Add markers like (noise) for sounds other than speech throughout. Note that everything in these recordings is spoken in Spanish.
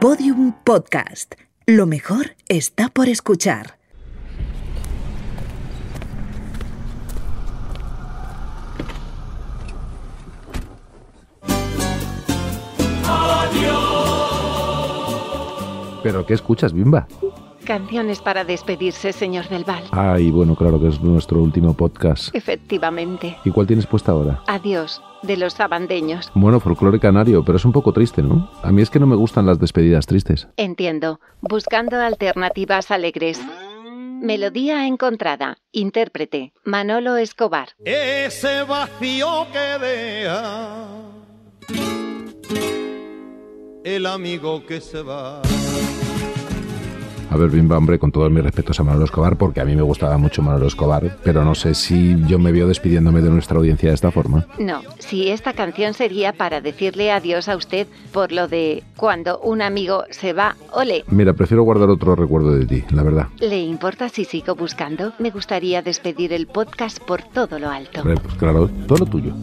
Podium Podcast. Lo mejor está por escuchar. ¿Pero qué escuchas, Bimba? Canciones para despedirse, señor del Val. Ay, bueno, claro que es nuestro último podcast. Efectivamente. ¿Y cuál tienes puesta ahora? Adiós, de los sabandeños. Bueno, folclore canario, pero es un poco triste, ¿no? A mí es que no me gustan las despedidas tristes. Entiendo. Buscando alternativas alegres. Melodía encontrada. Intérprete. Manolo Escobar. Ese vacío que deja el amigo que se va. A ver, Bimba, hombre, con todos mis respetos a Manolo Escobar, porque a mí me gustaba mucho Manolo Escobar, pero no sé si yo me veo despidiéndome de nuestra audiencia de esta forma. No, si esta canción sería para decirle adiós a usted por lo de cuando un amigo se va, ole. Mira, prefiero guardar otro recuerdo de ti, la verdad. ¿Le importa si sigo buscando? Me gustaría despedir el podcast por todo lo alto. Pues claro, todo lo tuyo.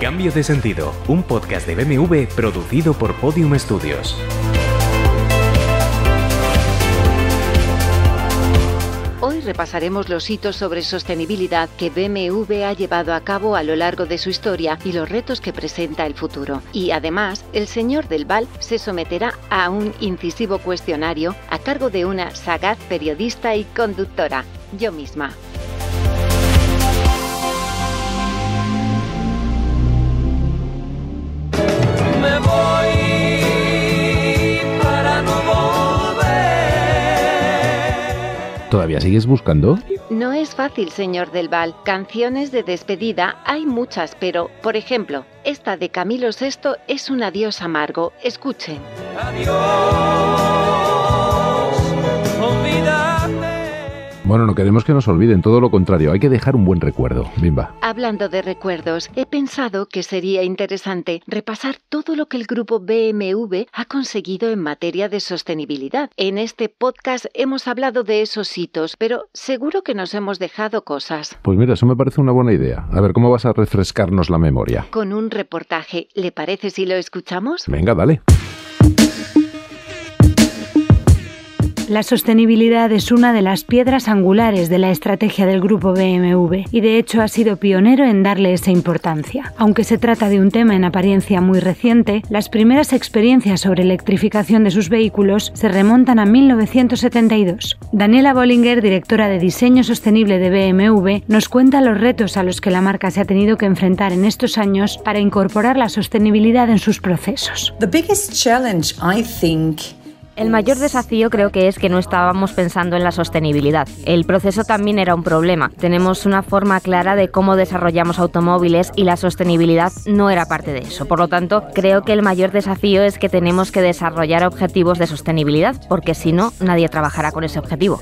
Cambio de sentido, un podcast de BMW producido por Podium Studios. Hoy repasaremos los hitos sobre sostenibilidad que BMW ha llevado a cabo a lo largo de su historia y los retos que presenta el futuro. Y además, el señor del Val se someterá a un incisivo cuestionario a cargo de una sagaz periodista y conductora, yo misma. ¿Todavía sigues buscando? No es fácil, señor del Val. Canciones de despedida hay muchas, pero, por ejemplo, esta de Camilo VI es un adiós amargo. Escuchen. Adiós, Bueno, no queremos que nos olviden, todo lo contrario, hay que dejar un buen recuerdo, Bimba. Hablando de recuerdos, he pensado que sería interesante repasar todo lo que el grupo BMW ha conseguido en materia de sostenibilidad. En este podcast hemos hablado de esos hitos, pero seguro que nos hemos dejado cosas. Pues mira, eso me parece una buena idea. A ver, ¿cómo vas a refrescarnos la memoria? Con un reportaje, ¿le parece si lo escuchamos? Venga, dale. La sostenibilidad es una de las piedras angulares de la estrategia del grupo BMW y de hecho ha sido pionero en darle esa importancia. Aunque se trata de un tema en apariencia muy reciente, las primeras experiencias sobre electrificación de sus vehículos se remontan a 1972. Daniela Bollinger, directora de diseño sostenible de BMW, nos cuenta los retos a los que la marca se ha tenido que enfrentar en estos años para incorporar la sostenibilidad en sus procesos. The biggest challenge, I think, El mayor desafío creo que es que no estábamos pensando en la sostenibilidad. El proceso también era un problema. Tenemos una forma clara de cómo desarrollamos automóviles y la sostenibilidad no era parte de eso. Por lo tanto, creo que el mayor desafío es que tenemos que desarrollar objetivos de sostenibilidad, porque si no, nadie trabajará con ese objetivo.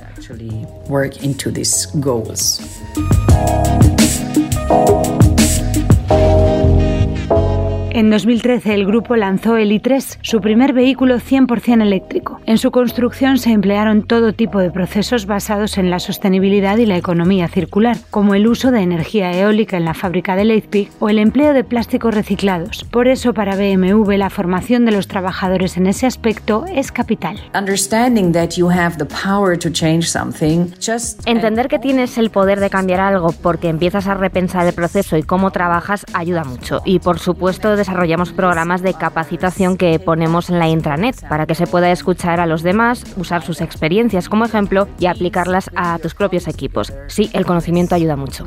En 2013 el grupo lanzó el i3, su primer vehículo 100% eléctrico. En su construcción se emplearon todo tipo de procesos basados en la sostenibilidad y la economía circular, como el uso de energía eólica en la fábrica de Leipzig o el empleo de plásticos reciclados. Por eso para BMW la formación de los trabajadores en ese aspecto es capital. Understanding that you have the power to change something, just Entender que tienes el poder de cambiar algo porque empiezas a repensar el proceso y cómo trabajas ayuda mucho. Y por supuesto desarrollamos programas de capacitación que ponemos en la intranet para que se pueda escuchar a los demás, usar sus experiencias como ejemplo y aplicarlas a tus propios equipos. Sí, el conocimiento ayuda mucho.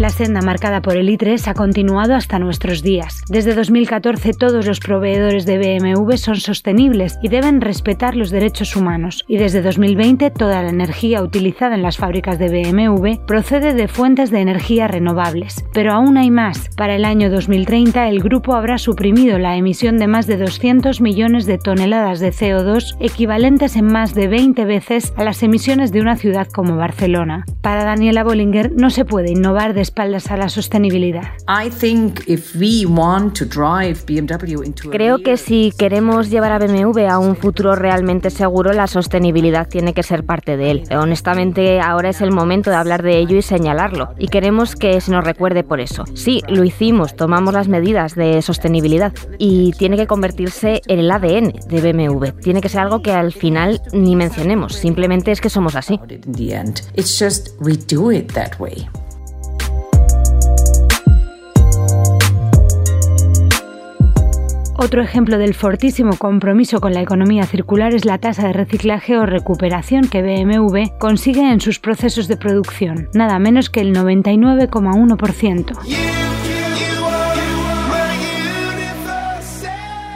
La senda marcada por el i3 ha continuado hasta nuestros días. Desde 2014 todos los proveedores de BMW son sostenibles y deben respetar los derechos humanos. Y desde 2020 toda la energía utilizada en las fábricas de BMW procede de fuentes de energía renovables. Pero aún hay más. Para el año 2030 el grupo habrá suprimido la emisión de más de 200 millones de toneladas de CO2, equivalentes en más de 20 veces a las emisiones de una ciudad como Barcelona. Para Daniela Bollinger no se puede innovar espaldas a la sostenibilidad. Creo que si queremos llevar a BMW a un futuro realmente seguro, la sostenibilidad tiene que ser parte de él. Honestamente, ahora es el momento de hablar de ello y señalarlo. Y queremos que se nos recuerde por eso. Sí, lo hicimos, tomamos las medidas de sostenibilidad y tiene que convertirse en el ADN de BMW. Tiene que ser algo que al final ni mencionemos, simplemente es que somos así. Otro ejemplo del fortísimo compromiso con la economía circular es la tasa de reciclaje o recuperación que BMW consigue en sus procesos de producción, nada menos que el 99,1%.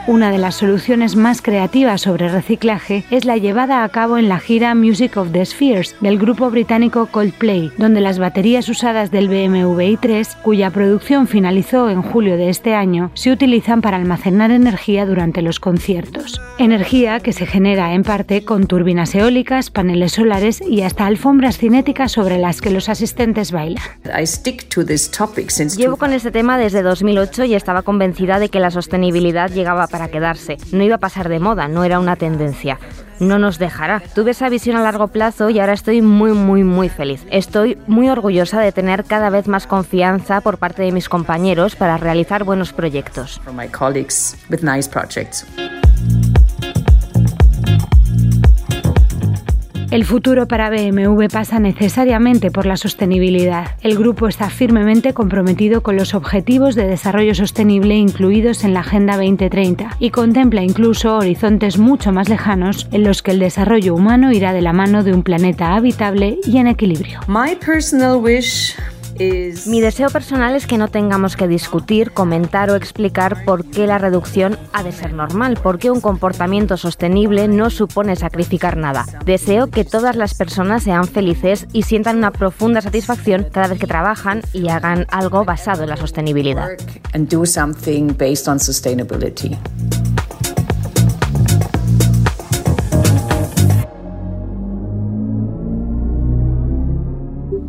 Una de las soluciones más creativas sobre reciclaje es la llevada a cabo en la gira Music of the Spheres del grupo británico Coldplay, donde las baterías usadas del BMW i3, cuya producción finalizó en julio de este año, se utilizan para almacenar energía durante los conciertos. Energía que se genera en parte con turbinas eólicas, paneles solares y hasta alfombras cinéticas sobre las que los asistentes bailan. Llevo con este tema desde 2008 y estaba convencida de que la sostenibilidad llegaba para quedarse. No iba a pasar de moda, no era una tendencia. No nos dejará. Tuve esa visión a largo plazo y ahora estoy muy, muy, muy feliz. Estoy muy orgullosa de tener cada vez más confianza por parte de mis compañeros para realizar buenos proyectos. El futuro para BMW pasa necesariamente por la sostenibilidad. El grupo está firmemente comprometido con los objetivos de desarrollo sostenible incluidos en la Agenda 2030 y contempla incluso horizontes mucho más lejanos en los que el desarrollo humano irá de la mano de un planeta habitable y en equilibrio. My personal wish mi deseo personal es que no tengamos que discutir, comentar o explicar por qué la reducción ha de ser normal, por qué un comportamiento sostenible no supone sacrificar nada. Deseo que todas las personas sean felices y sientan una profunda satisfacción cada vez que trabajan y hagan algo basado en la sostenibilidad.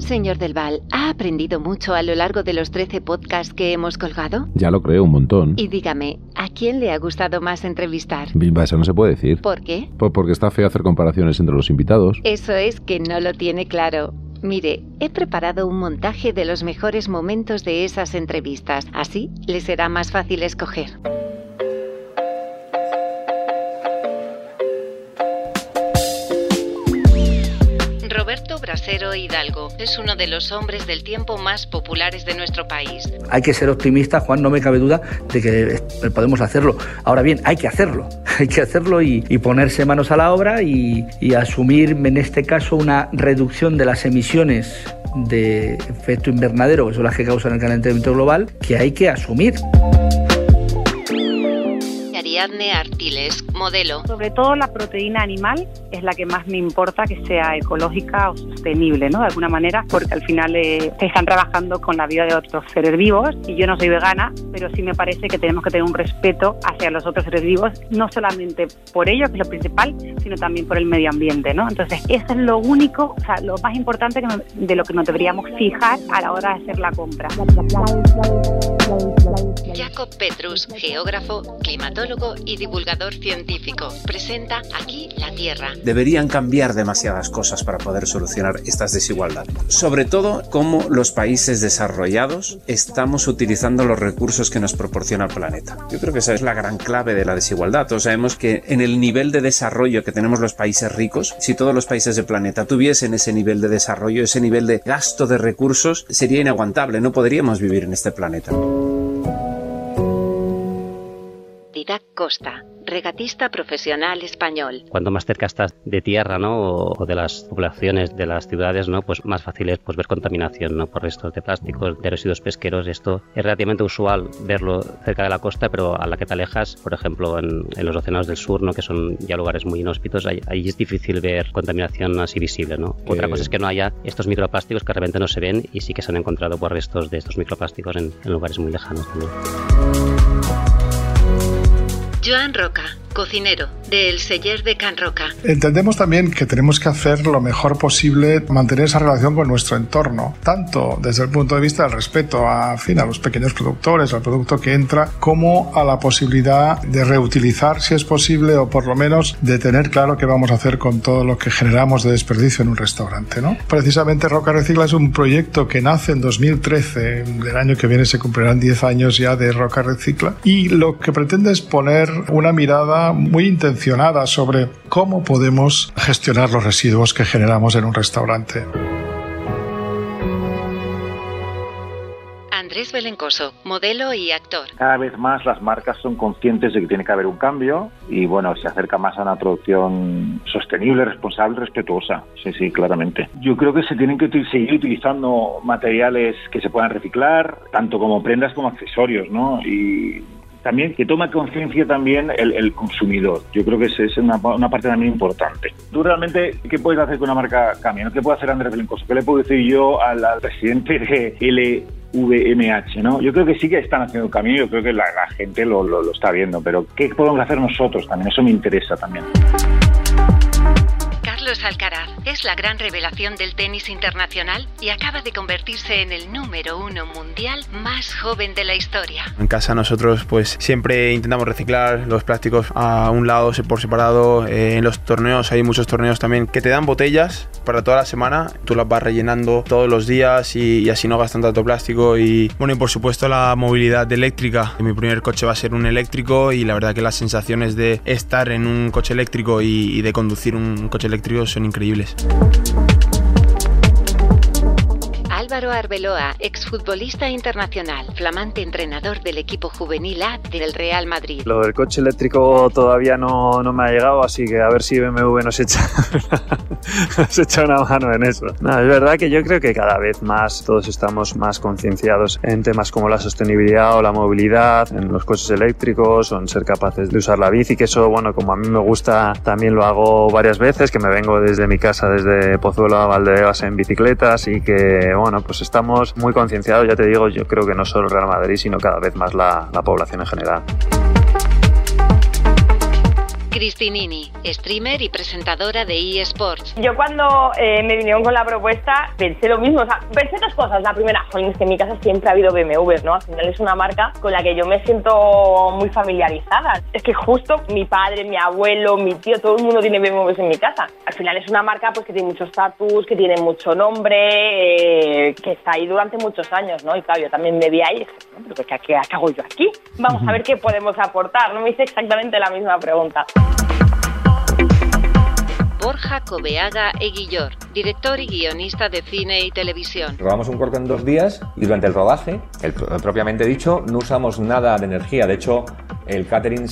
Señor Del Val, ¿ha aprendido mucho a lo largo de los 13 podcasts que hemos colgado? Ya lo creo, un montón. Y dígame, ¿a quién le ha gustado más entrevistar? Bimba, eso no se puede decir. ¿Por qué? Pues porque está feo hacer comparaciones entre los invitados. Eso es que no lo tiene claro. Mire, he preparado un montaje de los mejores momentos de esas entrevistas. Así le será más fácil escoger. Brasero Hidalgo es uno de los hombres del tiempo más populares de nuestro país. Hay que ser optimista, Juan, no me cabe duda de que podemos hacerlo. Ahora bien, hay que hacerlo, (laughs) hay que hacerlo y, y ponerse manos a la obra y, y asumir en este caso una reducción de las emisiones de efecto invernadero, que son las que causan el calentamiento global, que hay que asumir. Ariadne Artiles, modelo. Sobre todo la proteína animal es la que más me importa que sea ecológica o sostenible, ¿no? De alguna manera, porque al final eh, están trabajando con la vida de otros seres vivos y yo no soy vegana, pero sí me parece que tenemos que tener un respeto hacia los otros seres vivos, no solamente por ello, que es lo principal, sino también por el medio ambiente, ¿no? Entonces, eso es lo único, o sea, lo más importante que de lo que nos deberíamos fijar a la hora de hacer la compra. Jacob Petrus, geógrafo, climatólogo y divulgador científico, presenta Aquí la Tierra. Deberían cambiar demasiadas cosas para poder solucionar estas desigualdades. Sobre todo, cómo los países desarrollados estamos utilizando los recursos que nos proporciona el planeta. Yo creo que esa es la gran clave de la desigualdad. Todos sabemos que en el nivel de desarrollo que tenemos los países ricos, si todos los países del planeta tuviesen ese nivel de desarrollo, ese nivel de gasto de recursos, sería inaguantable. No podríamos vivir en este planeta. Didac Costa, regatista profesional español. Cuanto más cerca estás de tierra, ¿no? O, o de las poblaciones de las ciudades, ¿no? Pues más fácil es pues, ver contaminación, ¿no? Por restos de plásticos, de residuos pesqueros. Esto es relativamente usual verlo cerca de la costa, pero a la que te alejas, por ejemplo, en, en los océanos del sur, ¿no? Que son ya lugares muy inhóspitos, ahí, ahí es difícil ver contaminación así visible, ¿no? Que- Otra cosa es que no haya estos microplásticos que de repente no se ven y sí que se han encontrado por restos de estos microplásticos en, en lugares muy lejanos también. Joan Roca, cocinero del Seller de Can Roca. Entendemos también que tenemos que hacer lo mejor posible mantener esa relación con nuestro entorno, tanto desde el punto de vista del respeto a, fin, a los pequeños productores, al producto que entra, como a la posibilidad de reutilizar si es posible o por lo menos de tener claro qué vamos a hacer con todo lo que generamos de desperdicio en un restaurante. ¿no? Precisamente Roca Recicla es un proyecto que nace en 2013, el año que viene se cumplirán 10 años ya de Roca Recicla, y lo que pretende es poner una mirada muy intencionada sobre cómo podemos gestionar los residuos que generamos en un restaurante. Andrés Belencoso, modelo y actor. Cada vez más las marcas son conscientes de que tiene que haber un cambio y bueno, se acerca más a una producción sostenible, responsable, respetuosa. Sí, sí, claramente. Yo creo que se tienen que seguir utilizando materiales que se puedan reciclar, tanto como prendas como accesorios, ¿no? Y también que toma conciencia también el, consumidor. Yo creo que esa es una, parte también importante. Tú realmente, ¿qué puedes hacer con una marca cambie? ¿Qué puede hacer Andrés Belencoso? ¿Qué le puedo decir yo al, presidente de LVMH? ¿no? Yo creo que sí que están haciendo camino, yo creo que la, gente lo, lo está viendo, pero ¿qué podemos hacer nosotros también? Eso me interesa también. Alcaraz es la gran revelación del tenis internacional y acaba de convertirse en el número uno mundial más joven de la historia. En casa nosotros pues siempre intentamos reciclar los plásticos a un lado por separado. Eh, en los torneos hay muchos torneos también que te dan botellas para toda la semana. Tú las vas rellenando todos los días y, así no gastan tanto plástico. Y bueno, y por supuesto la movilidad eléctrica. Mi primer coche va a ser un eléctrico y la verdad que las sensaciones de estar en un coche eléctrico y de conducir un coche eléctrico son increíbles. Álvaro Arbeloa, exfutbolista internacional, flamante entrenador del equipo juvenil A del Real Madrid. Lo del coche eléctrico todavía no, no me ha llegado, así que a ver si BMW nos echa, (laughs) nos echa una mano en eso. No, es verdad que yo creo que cada vez más todos estamos más concienciados en temas como la sostenibilidad o la movilidad, en los coches eléctricos o en ser capaces de usar la bici, que eso, bueno, como a mí me gusta, también lo hago varias veces, que me vengo desde mi casa, desde Pozuelo a Valdebebas en bicicleta, así que, bueno, pues estamos muy concienciados, ya te digo, yo creo que no solo el Real Madrid, sino cada vez más la, la población en general. Cristinini, streamer y presentadora de eSports. Yo cuando eh, me vinieron con la propuesta pensé lo mismo, o sea, pensé dos cosas. La primera, jolín, es que en mi casa siempre ha habido BMW, ¿no? Al final es una marca con la que yo me siento muy familiarizada. Es que justo mi padre, mi abuelo, mi tío, todo el mundo tiene BMWs en mi casa. Al final es una marca pues que tiene mucho estatus, que tiene mucho nombre, eh, que está ahí durante muchos años, ¿no? Y claro, yo también me vi ahí y dije, ¿pero qué, qué hago yo aquí? Vamos a ver qué podemos aportar. No me hice exactamente la misma pregunta. Borja Cobeaga Eguillor, director y guionista de cine y televisión. Robamos un corto en dos días y durante el rodaje, propiamente dicho, no usamos nada de energía. De hecho, el catering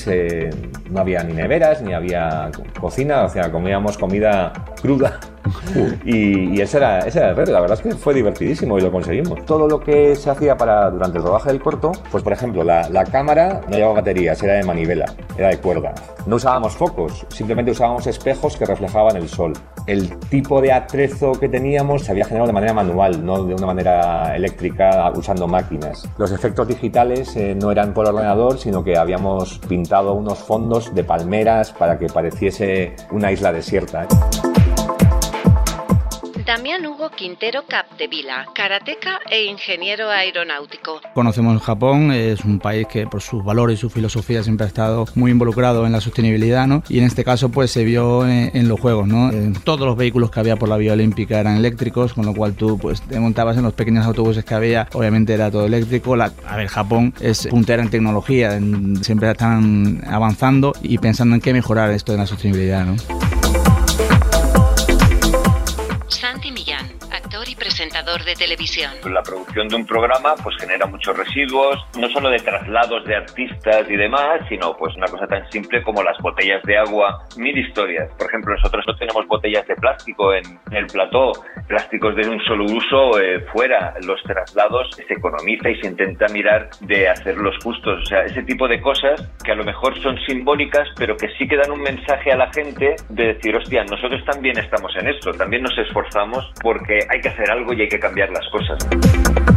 no había ni neveras, ni había cocina, o sea, comíamos comida cruda (laughs) y, ese, era, ese era el reto. La verdad es que fue divertidísimo y lo conseguimos. Todo lo que se hacía para durante el rodaje del corto, pues por ejemplo, la, la cámara no llevaba baterías, era de manivela, era de cuerda. No usábamos focos, simplemente usábamos espejos que reflejaban el sol. El tipo de atrezo que teníamos se había generado de manera manual, no de una manera eléctrica usando máquinas. Los efectos digitales eh, no eran por ordenador, sino que habíamos pintado unos fondos de palmeras para que pareciese una isla desierta. Damián Hugo Quintero Capdevila, karateca e ingeniero aeronáutico. Conocemos Japón, es un país que por sus valores y su filosofía siempre ha estado muy involucrado en la sostenibilidad, ¿no? Y en este caso pues se vio en, los juegos, ¿no? todos los vehículos que había por la vía olímpica eran eléctricos, con lo cual tú pues te montabas en los pequeños autobuses que había, obviamente era todo eléctrico. a ver, Japón es puntera en tecnología, siempre están avanzando y pensando en qué mejorar esto de la sostenibilidad, ¿no? Presentador de televisión. La producción de un programa pues genera muchos residuos, no solo de traslados de artistas y demás, sino pues una cosa tan simple como las botellas de agua, mil historias. Por ejemplo, nosotros no tenemos botellas de plástico en el plató, plásticos de un solo uso eh, fuera. Los traslados se economiza y se intenta mirar de hacerlos justos. O sea, ese tipo de cosas que a lo mejor son simbólicas, pero que sí que dan un mensaje a la gente de decir, hostia, nosotros también estamos en esto, también nos esforzamos porque hay que hacer algo y hay que cambiar las cosas.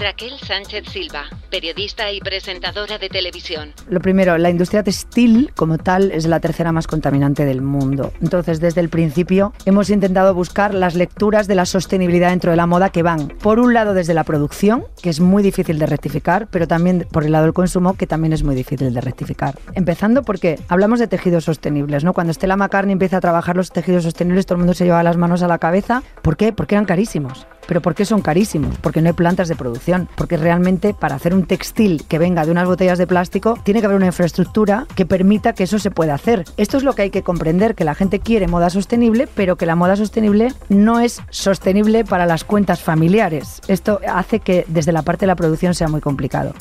Raquel Sánchez Silva, periodista y presentadora de televisión. Lo primero, la industria textil como tal es la tercera más contaminante del mundo. Entonces, desde el principio hemos intentado buscar las lecturas de la sostenibilidad dentro de la moda que van, por un lado, desde la producción, que es muy difícil de rectificar, pero también por el lado del consumo, que también es muy difícil de rectificar. Empezando porque hablamos de tejidos sostenibles, ¿no? Cuando Stella McCartney empieza a trabajar los tejidos sostenibles, todo el mundo se lleva las manos a la cabeza. ¿Por qué? Porque eran carísimos. ¿Pero por qué son carísimos? Porque no hay plantas de producción. Porque realmente para hacer un textil que venga de unas botellas de plástico, tiene que haber una infraestructura que permita que eso se pueda hacer. Esto es lo que hay que comprender, que la gente quiere moda sostenible, pero que la moda sostenible no es sostenible para las cuentas familiares. Esto hace que desde la parte de la producción sea muy complicado.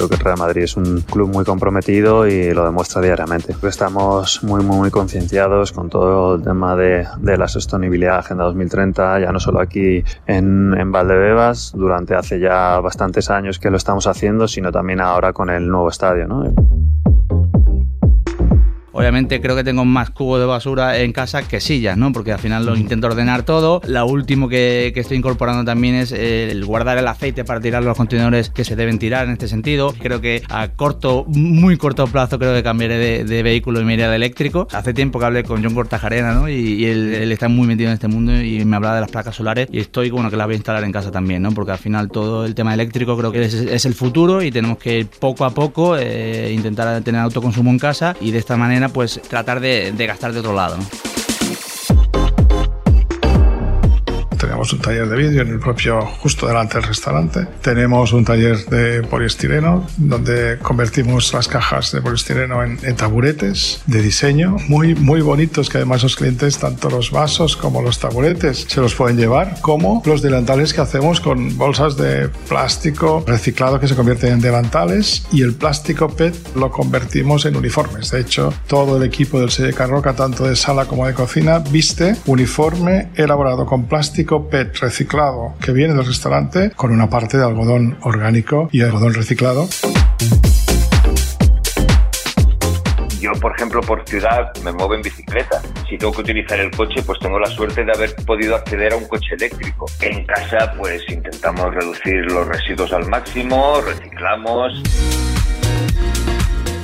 Creo que el Real Madrid es un club muy comprometido y lo demuestra diariamente. Estamos muy, muy, muy concienciados con todo el tema de, de la sostenibilidad Agenda 2030, ya no solo aquí en, en Valdebebas, durante hace ya bastantes años que lo estamos haciendo, sino también ahora con el nuevo estadio. ¿no? Obviamente creo que tengo más cubos de basura en casa que sillas, ¿no? Porque al final lo intento ordenar todo. Lo último que, que estoy incorporando también es el guardar el aceite para tirar los contenedores que se deben tirar en este sentido. Creo que a corto, muy corto plazo creo que cambiaré de, de vehículo y me iré al eléctrico. Hace tiempo que hablé con John Cortajarena, ¿no? Y, y él, él, está muy metido en este mundo y me hablaba de las placas solares y estoy bueno que las voy a instalar en casa también, ¿no? Porque al final todo el tema eléctrico creo que es, es el futuro y tenemos que poco a poco eh, intentar tener autoconsumo en casa y de esta manera pues tratar de, gastar de otro lado. Tenemos un taller de vídeo en el propio, justo delante del restaurante. Tenemos un taller de poliestireno, donde convertimos las cajas de poliestireno en, en, taburetes de diseño, muy, muy bonitos, que además los clientes, tanto los vasos como los taburetes, se los pueden llevar, como los delantales que hacemos con bolsas de plástico reciclado que se convierten en delantales, y el plástico PET lo convertimos en uniformes. De hecho, todo el equipo del Selle Carroca, tanto de sala como de cocina, viste uniforme elaborado con plástico Reciclado que viene del restaurante con una parte de algodón orgánico y algodón reciclado. Yo, por ejemplo, por ciudad me muevo en bicicleta. Si tengo que utilizar el coche, pues tengo la suerte de haber podido acceder a un coche eléctrico. En casa, pues intentamos reducir los residuos al máximo, reciclamos.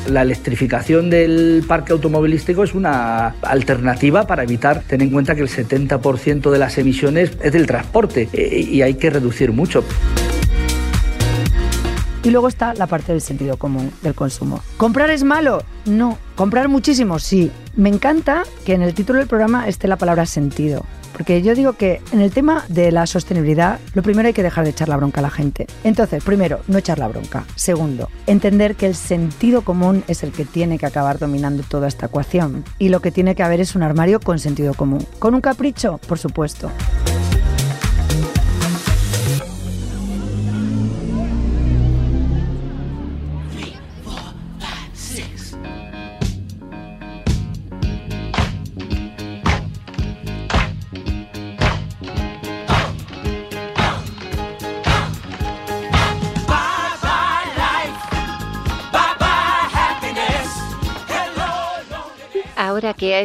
La electrificación del parque automovilístico es una alternativa para evitar, ten en cuenta que el 70% de las emisiones es del transporte eh, y hay que reducir mucho. Y luego está la parte del sentido común del consumo. ¿Comprar es malo? No. ¿Comprar muchísimo? Sí. Me encanta que en el título del programa esté la palabra sentido. Porque yo digo que en el tema de la sostenibilidad, lo primero hay que dejar de echar la bronca a la gente. Entonces, primero, no echar la bronca. Segundo, entender que el sentido común es el que tiene que acabar dominando toda esta ecuación. Y lo que tiene que haber es un armario con sentido común. ¿Con un capricho? Por supuesto.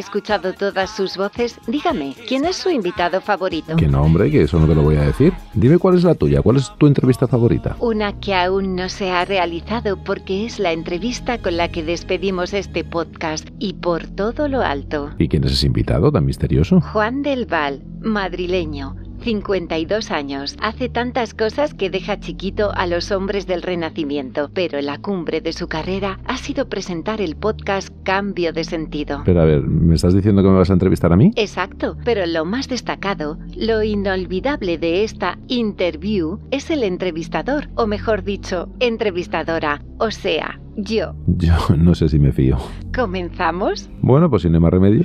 Escuchado todas sus voces, dígame, ¿quién es su invitado favorito? Que no, hombre, que eso no te lo voy a decir. Dime cuál es la tuya, cuál es tu entrevista favorita. Una que aún no se ha realizado porque es la entrevista con la que despedimos este podcast y por todo lo alto. ¿Y quién es ese invitado tan misterioso? Juan del Val, madrileño. 52 años. Hace tantas cosas que deja chiquito a los hombres del Renacimiento, pero la cumbre de su carrera ha sido presentar el podcast Cambio de Sentido. Pero a ver, ¿me estás diciendo que me vas a entrevistar a mí? Exacto, pero lo más destacado, lo inolvidable de esta interview es el entrevistador, o mejor dicho, entrevistadora, o sea, yo. Yo no sé si me fío. ¿Comenzamos? Bueno, pues sin más remedio.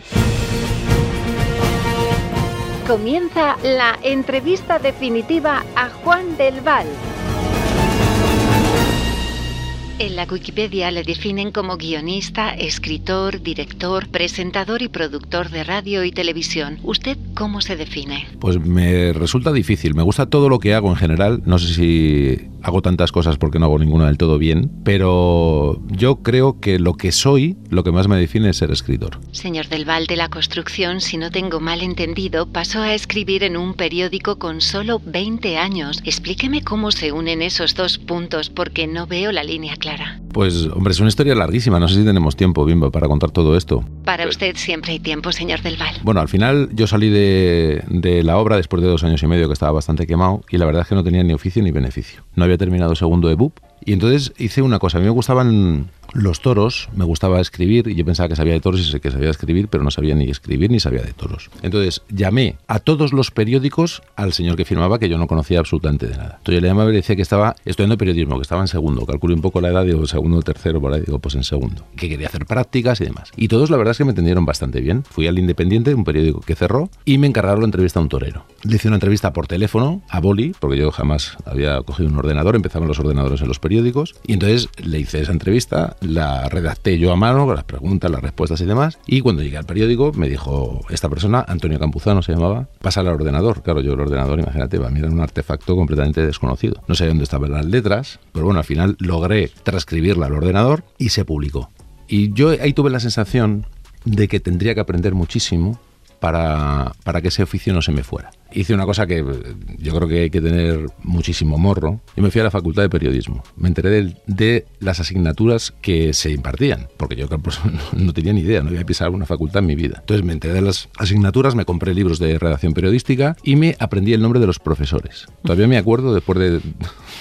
Comienza la entrevista definitiva a Juan del Val. En la Wikipedia le definen como guionista, escritor, director, presentador y productor de radio y televisión. ¿Usted cómo se define? Pues me resulta difícil. Me gusta todo lo que hago en general. No sé si hago tantas cosas porque no hago ninguna del todo bien, pero yo creo que lo que soy, lo que más me define es ser escritor. Señor del Val de la Construcción, si no tengo mal entendido, pasó a escribir en un periódico con solo 20 años. Explíqueme cómo se unen esos dos puntos porque no veo la línea clara. Pues, hombre, es una historia larguísima. No sé si tenemos tiempo, Bimba, para contar todo esto. Para usted siempre hay tiempo, señor del Val. Bueno, al final yo salí de, de la obra después de dos años y medio que estaba bastante quemado y la verdad es que no tenía ni oficio ni beneficio. No había terminado segundo de BUP y entonces hice una cosa. A mí me gustaban los toros, me gustaba escribir y yo pensaba que sabía de toros y que sabía escribir, pero no sabía ni escribir ni sabía de toros. Entonces llamé a todos los periódicos al señor que firmaba que yo no conocía absolutamente de nada. Entonces yo le llamaba y le decía que estaba estudiando periodismo, que estaba en segundo. Calculé un poco la edad, digo segundo, tercero, por ahí, digo pues en segundo. Que quería hacer prácticas y demás. Y todos la verdad es que me entendieron bastante bien. Fui al Independiente, un periódico que cerró, y me encargaron la entrevista a un torero. Le hice una entrevista por teléfono a Boli, porque yo jamás había cogido un ordenador, empezaban los ordenadores en los periódicos, y entonces le hice esa entrevista, la redacté yo a mano, con las preguntas, las respuestas y demás, y cuando llegué al periódico me dijo esta persona, Antonio Campuzano se llamaba, pasa al ordenador. Claro, yo el ordenador, imagínate, va a mirar un artefacto completamente desconocido. No sé dónde estaban las letras, pero bueno, al final logré transcribirla al ordenador y se publicó. Y yo ahí tuve la sensación de que tendría que aprender muchísimo para, para que ese oficio no se me fuera. Hice una cosa que eh, yo creo que hay que tener muchísimo morro y me fui a la facultad de periodismo. Me enteré de, de las asignaturas que se impartían, porque yo (laughs) pues, no tenía ni idea, no había pisado una facultad en mi vida. Entonces me enteré de las asignaturas, me compré libros de redacción periodística y me aprendí el nombre de los profesores. Todavía me acuerdo, después de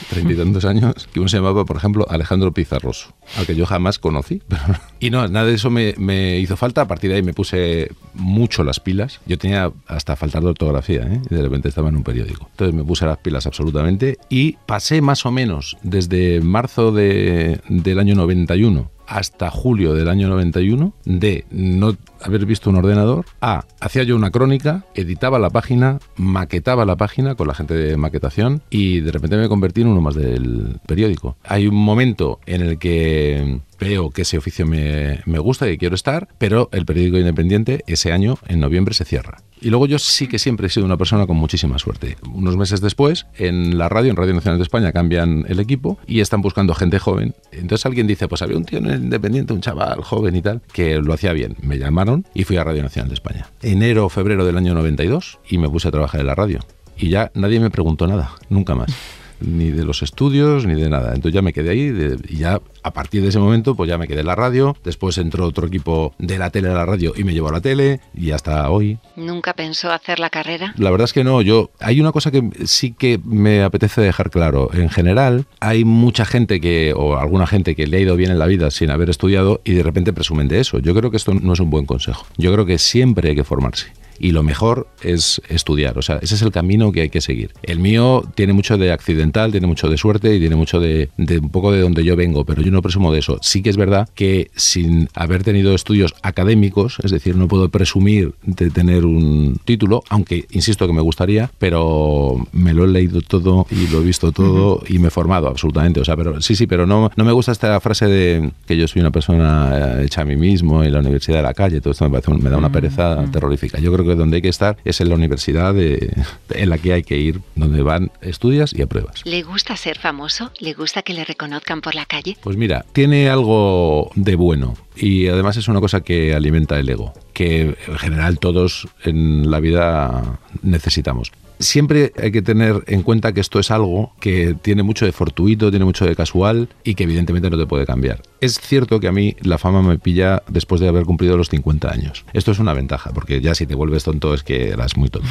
treinta y tantos años, que uno se llamaba, por ejemplo, Alejandro Pizarroso, al que yo jamás conocí. (laughs) Y no, nada de eso me, me hizo falta. A partir de ahí me puse mucho las pilas. Yo tenía hasta faltar de ortografía, ¿eh? y de repente estaba en un periódico. Entonces me puse las pilas absolutamente y pasé más o menos desde marzo de, del año 91 hasta julio del año 91 de no haber visto un ordenador a hacía yo una crónica, editaba la página, maquetaba la página con la gente de maquetación y de repente me convertí en uno más del periódico. Hay un momento en el que veo que ese oficio me, me gusta y quiero estar, pero el periódico independiente ese año, en noviembre, se cierra. Y luego yo sí que siempre he sido una persona con muchísima suerte. Unos meses después, en la radio, en Radio Nacional de España, cambian el equipo y están buscando gente joven. Entonces alguien dice, pues había un tío Independiente, un chaval joven y tal, que lo hacía bien. Me llamaron y fui a Radio Nacional de España. Enero o febrero del año 92 y me puse a trabajar en la radio. Y ya nadie me preguntó nada, nunca más ni de los estudios, ni de nada. Entonces ya me quedé ahí de- y ya a partir de ese momento pues ya me quedé en la radio. Después entró otro equipo de la tele a la radio y me llevó a la tele y hasta hoy. ¿Nunca pensó hacer la carrera? La verdad es que no, yo hay una cosa que sí que me apetece dejar claro. En general, hay mucha gente que o alguna gente que le ha ido bien en la vida sin haber estudiado y de repente presumen de eso. Yo creo que esto no es un buen consejo. Yo creo que siempre hay que formarse. Y lo mejor es estudiar, o sea, ese es el camino que hay que seguir. El mío tiene mucho de accidental, tiene mucho de suerte y tiene mucho de, de un poco de donde yo vengo, pero yo no presumo de eso. Sí que es verdad que sin haber tenido estudios académicos, es decir, no puedo presumir de tener un título, aunque insisto que me gustaría, pero me lo he leído todo y lo he visto todo y me he formado absolutamente. O sea, pero sí, sí, pero no, no me gusta esta frase de que yo soy una persona eh, hecha a mí mismo en la universidad de la calle, todo esto me, parece me da una pereza terrorífica. Yo creo que donde hay que estar es en la universidad de- en la que hay que ir, donde van, estudias y apruebas. ¿Le gusta ser famoso? ¿Le gusta que le reconozcan por la calle? Pues mira, tiene algo de bueno y además es una cosa que alimenta el ego, que en general todos en la vida necesitamos. Siempre hay que tener en cuenta que esto es algo que tiene mucho de fortuito, tiene mucho de casual y que evidentemente no te puede cambiar. Es cierto que a mí la fama me pilla después de haber cumplido los 50 años. Esto es una ventaja, porque ya si te vuelves tonto es que eras muy tonto.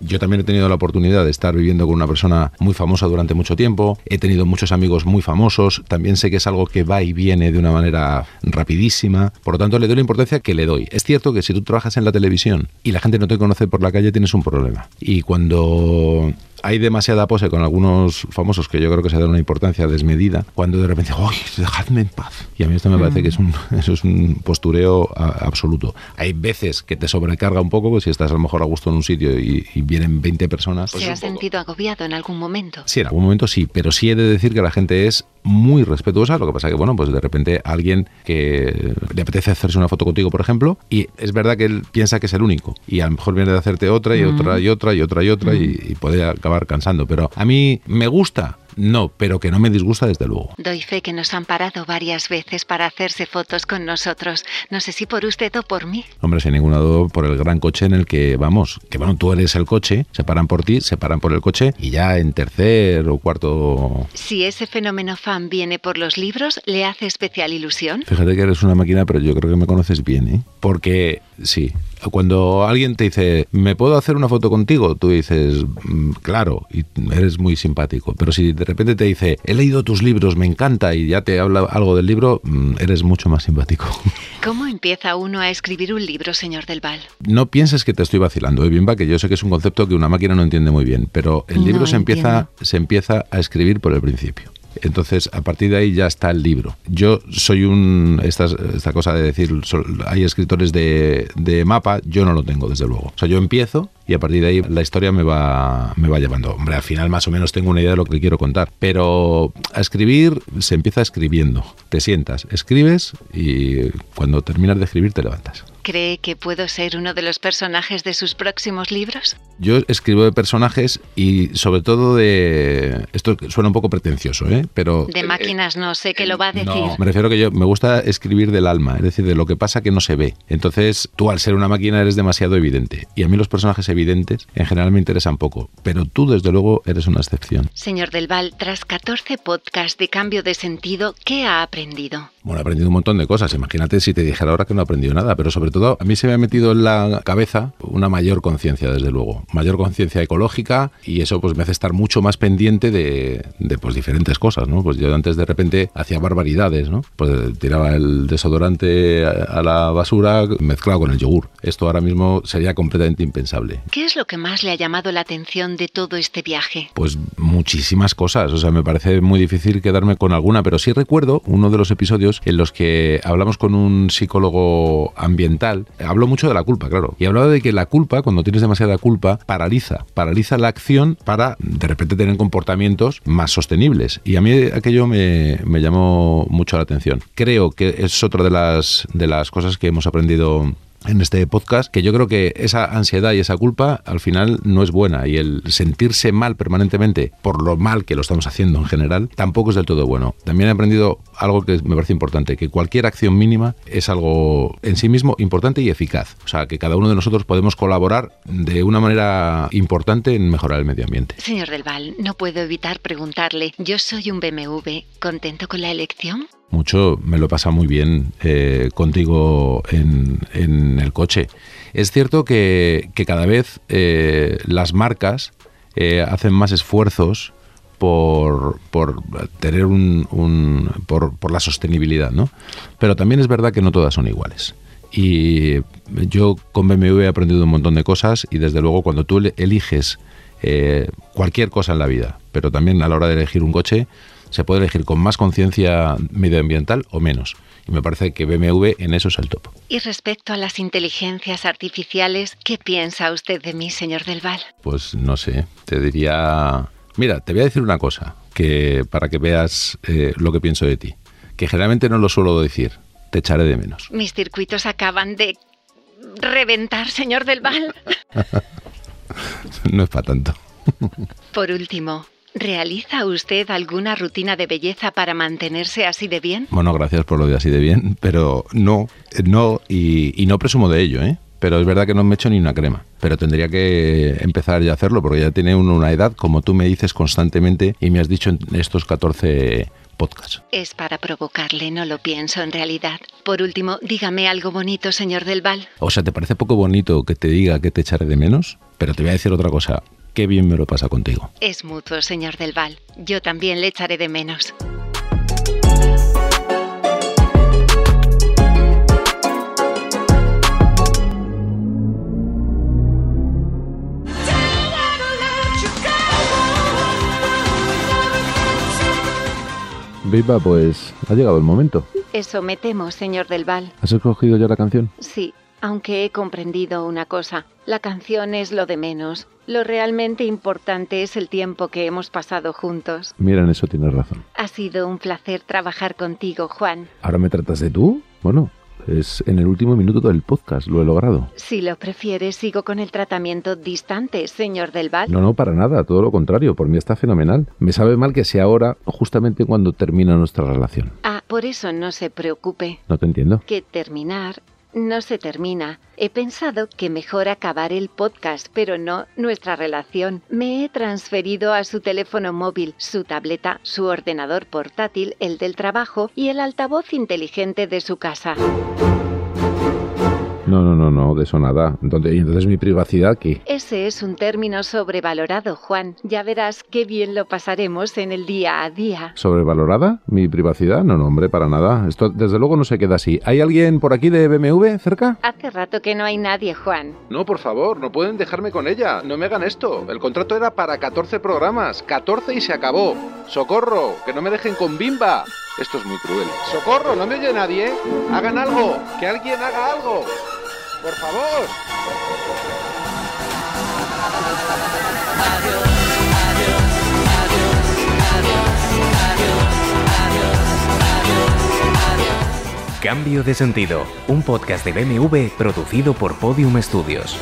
Yo también he tenido la oportunidad de estar viviendo con una persona muy famosa durante mucho tiempo. He tenido muchos amigos muy famosos. También sé que es algo que va y viene de una manera rapidísima. Por lo tanto, le doy la importancia que le doy. Es cierto que si tú trabajas en la televisión y la gente no te conoce por la calle, tienes un problema. Y cuando hay demasiada pose con algunos famosos que yo creo que se dan una importancia desmedida, cuando de repente, ¡ay, dejadme en paz! Y a mí esto me parece que es un, (laughs) eso es un postureo a- absoluto. Hay veces que te sobrecarga un poco, pues si estás a lo mejor a gusto en un sitio y, y vienen 20 personas. pues ¿Se ha sentido agobiado en algún momento? Sí, en algún momento sí, pero sí he de decir que la gente es muy respetuosa, lo que pasa que, bueno, pues de repente alguien que le apetece hacerse una foto contigo, por ejemplo, y es verdad que él piensa que es el único, y a lo mejor viene de hacerte otra y Mm. otra y otra y otra y otra y, y puede acabar cansando, pero a mí me gusta No, pero que no me disgusta desde luego. Doy fe que nos han parado varias veces para hacerse fotos con nosotros. No sé si por usted o por mí. Hombre, sin ninguna duda por el gran coche en el que vamos. Que bueno, tú eres el coche, se paran por ti, se paran por el coche y ya en tercer o cuarto... Si ese fenómeno fan viene por los libros, ¿le hace especial ilusión? Fíjate que eres una máquina, pero yo creo que me conoces bien, ¿eh? Porque sí, cuando alguien te dice, ¿me puedo hacer una foto contigo? Tú dices, "Mm, claro, y eres muy simpático. Pero si de repente te dice, he leído tus libros, me encanta, y ya te habla algo del libro, mm, eres mucho más simpático. (laughs) ¿Cómo empieza uno a escribir un libro, señor del Val? No pienses que te estoy vacilando, ¿eh, Bimba? Que yo sé que es un concepto que una máquina no entiende muy bien, pero el No libro se empieza, se empieza a escribir por el principio. Entonces, a partir de ahí ya está el libro. Yo soy un. Esta, esta cosa de decir, hay escritores de, de mapa, yo no lo tengo, desde luego. O sea, yo empiezo y a partir de ahí la historia me va, me va llevando. Hombre, al final más o menos tengo una idea de lo que quiero contar. Pero a escribir se empieza escribiendo. Te sientas, escribes y cuando terminas de escribir te levantas. ¿Cree que puedo ser uno de los personajes de sus próximos libros? Yo escribo de personajes y sobre todo de... Esto suena un poco pretencioso, ¿eh? Pero... De máquinas no sé qué lo va a decir. No, me refiero que yo me gusta escribir del alma, es decir, de lo que pasa que no se ve. Entonces, tú al ser una máquina eres demasiado evidente. Y a mí los personajes evidentes en general me interesan poco. Pero tú, desde luego, eres una excepción. Señor del Val, tras 14 podcasts de cambio de sentido, ¿qué ha aprendido? Bueno, he aprendido un montón de cosas. Imagínate si te dijera ahora que no he aprendido nada. Pero sobre todo, a mí se me ha metido en la cabeza una mayor conciencia, desde luego. Mayor conciencia ecológica y eso pues me hace estar mucho más pendiente de, de, pues diferentes cosas, ¿no? Pues yo antes de repente hacía barbaridades, ¿no? Pues tiraba el desodorante a, a la basura mezclado con el yogur. Esto ahora mismo sería completamente impensable. ¿Qué es lo que más le ha llamado la atención de todo este viaje? Pues muchísimas cosas, o sea, me parece muy difícil quedarme con alguna, pero sí recuerdo uno de los episodios en los que hablamos con un psicólogo ambiental, habló mucho de la culpa, claro, y hablaba de que la culpa, cuando tienes demasiada culpa, paraliza, paraliza la acción para de repente tener comportamientos más sostenibles. Y a mí aquello me, me llamó mucho la atención. Creo que es otra de las, de las cosas que hemos aprendido en este podcast, que yo creo que esa ansiedad y esa culpa al final no es buena y el sentirse mal permanentemente por lo mal que lo estamos haciendo en general tampoco es del todo bueno. También he aprendido algo que me parece importante, que cualquier acción mínima es algo en sí mismo importante y eficaz. O sea, que cada uno de nosotros podemos colaborar de una manera importante en mejorar el medio ambiente. Señor del Val, no puedo evitar preguntarle, yo soy un BMW, ¿contento con la elección? Mucho, me lo pasa muy bien eh, contigo en, el coche. Es cierto que, cada vez eh, las marcas eh, hacen más esfuerzos por, por tener un, por, por, la sostenibilidad, ¿no? Pero también es verdad que no todas son iguales. Y yo con BMW he aprendido un montón de cosas y desde luego cuando tú eliges cualquier cosa en la vida, pero también a la hora de elegir un coche, se puede elegir con más conciencia medioambiental o menos. Y me parece que BMW en eso es el top. Y respecto a las inteligencias artificiales, ¿qué piensa usted de mí, señor Del Val? Pues no sé, te diría... Mira, te voy a decir una cosa, que para que veas eh, lo que pienso de ti, que generalmente no lo suelo decir, te echaré de menos. Mis circuitos acaban de reventar, señor Del Val. (laughs) no es para tanto. Por último, ¿Realiza usted alguna rutina de belleza para mantenerse así de bien? Bueno, gracias por lo de así de bien, pero no, no, y, y no presumo de ello, ¿eh? Pero es verdad que no me echo ni una crema. Pero tendría que empezar ya a hacerlo, porque ya tiene uno una edad, como tú me dices constantemente y me has dicho en estos 14 podcasts. Es para provocarle, no lo pienso en realidad. Por último, dígame algo bonito, señor Del Val. O sea, ¿te parece poco bonito que te diga que te echaré de menos? Pero te voy a decir otra cosa. Qué bien me lo pasa contigo. Es mutuo, señor Del Val. Yo también le echaré de menos. Viva, pues ha llegado el momento. Eso me temo, señor Del Val. ¿Has escogido ya la canción? Sí, aunque he comprendido una cosa. La canción es lo de menos. Lo realmente importante es el tiempo que hemos pasado juntos. Mira, en eso tienes razón. Ha sido un placer trabajar contigo, Juan. ¿Ahora me tratas de tú? Bueno, Es en el último minuto del podcast, lo he logrado. Si lo prefieres, sigo con el tratamiento distante, señor Del Val. No, no, para nada, todo lo contrario, por mí está fenomenal. Me sabe mal que sea ahora, justamente cuando termina nuestra relación. Ah, por eso no se preocupe. No te entiendo. Que terminar no se termina. He pensado que mejor acabar el podcast, pero no nuestra relación. Me he transferido a su teléfono móvil, su tableta, su ordenador portátil, el del trabajo y el altavoz inteligente de su casa. No, no, no, no, de eso nada. Entonces, ¿Y entonces mi privacidad qué? Ese es un término sobrevalorado, Juan. Ya verás qué bien lo pasaremos en el día a día. ¿Sobrevalorada? ¿Mi privacidad? No, no, hombre, para nada. Esto desde luego no se queda así. ¿Hay alguien por aquí de BMW cerca? Hace rato que no hay nadie, Juan. No, por favor, no pueden dejarme con ella. No me hagan esto. El contrato era para 14 programas. 14 y se acabó. ¡Socorro! ¡Que no me dejen con bimba! Esto es muy cruel. ¡Socorro! ¿No me oye nadie? ¡Hagan algo! ¡Que alguien haga algo! ¡Por favor! Cambio de sentido, un podcast de BMW producido por Podium Studios.